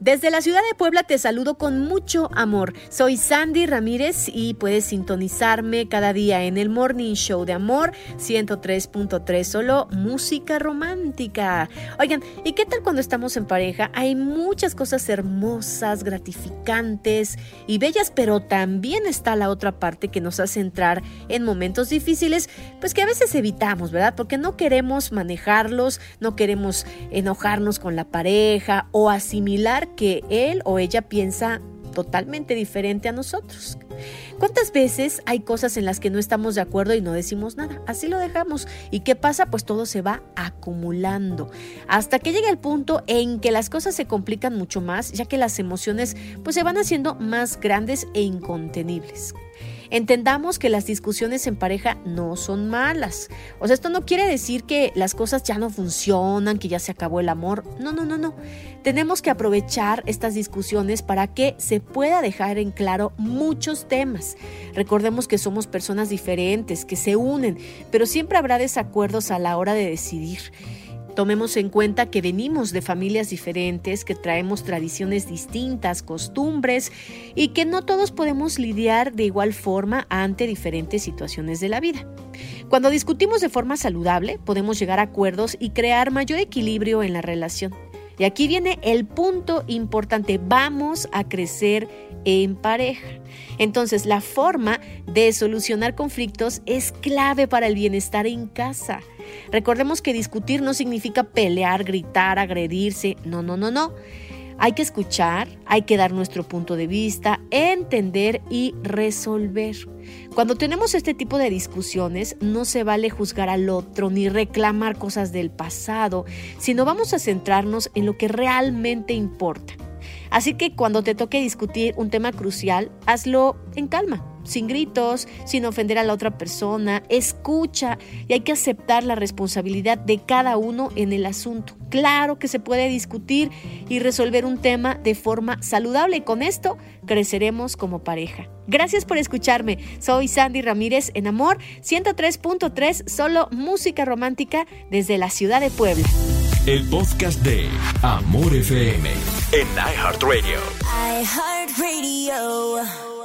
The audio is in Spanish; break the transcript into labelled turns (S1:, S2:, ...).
S1: Desde la ciudad de Puebla te saludo con mucho amor. Soy Sandy Ramírez y puedes sintonizarme cada día en el Morning Show de Amor 103.3, solo música romántica. Oigan, ¿y qué tal cuando estamos en pareja? Hay muchas cosas hermosas, gratificantes y bellas, pero también está la otra parte que nos hace entrar en momentos difíciles, pues que a veces evitamos, ¿verdad? Porque no queremos manejarlos, no queremos enojarnos con la pareja o asimilar que él o ella piensa totalmente diferente a nosotros. ¿Cuántas veces hay cosas en las que no estamos de acuerdo y no decimos nada? Así lo dejamos. ¿Y qué pasa? Pues todo se va acumulando hasta que llega el punto en que las cosas se complican mucho más, ya que las emociones pues se van haciendo más grandes e incontenibles. Entendamos que las discusiones en pareja no son malas. O sea, esto no quiere decir que las cosas ya no funcionan, que ya se acabó el amor. No, no, no, no. Tenemos que aprovechar estas discusiones para que se pueda dejar en claro muchos temas. Recordemos que somos personas diferentes, que se unen, pero siempre habrá desacuerdos a la hora de decidir. Tomemos en cuenta que venimos de familias diferentes, que traemos tradiciones distintas, costumbres y que no todos podemos lidiar de igual forma ante diferentes situaciones de la vida. Cuando discutimos de forma saludable, podemos llegar a acuerdos y crear mayor equilibrio en la relación. Y aquí viene el punto importante, vamos a crecer en pareja. Entonces, la forma de solucionar conflictos es clave para el bienestar en casa. Recordemos que discutir no significa pelear, gritar, agredirse. No, no, no, no. Hay que escuchar, hay que dar nuestro punto de vista, entender y resolver. Cuando tenemos este tipo de discusiones, no se vale juzgar al otro ni reclamar cosas del pasado, sino vamos a centrarnos en lo que realmente importa. Así que cuando te toque discutir un tema crucial, hazlo en calma, sin gritos, sin ofender a la otra persona, escucha y hay que aceptar la responsabilidad de cada uno en el asunto. Claro que se puede discutir y resolver un tema de forma saludable y con esto creceremos como pareja. Gracias por escucharme. Soy Sandy Ramírez en Amor 103.3, solo música romántica desde la ciudad de Puebla.
S2: El podcast de Amor FM en iHeartRadio.
S3: iHeartRadio.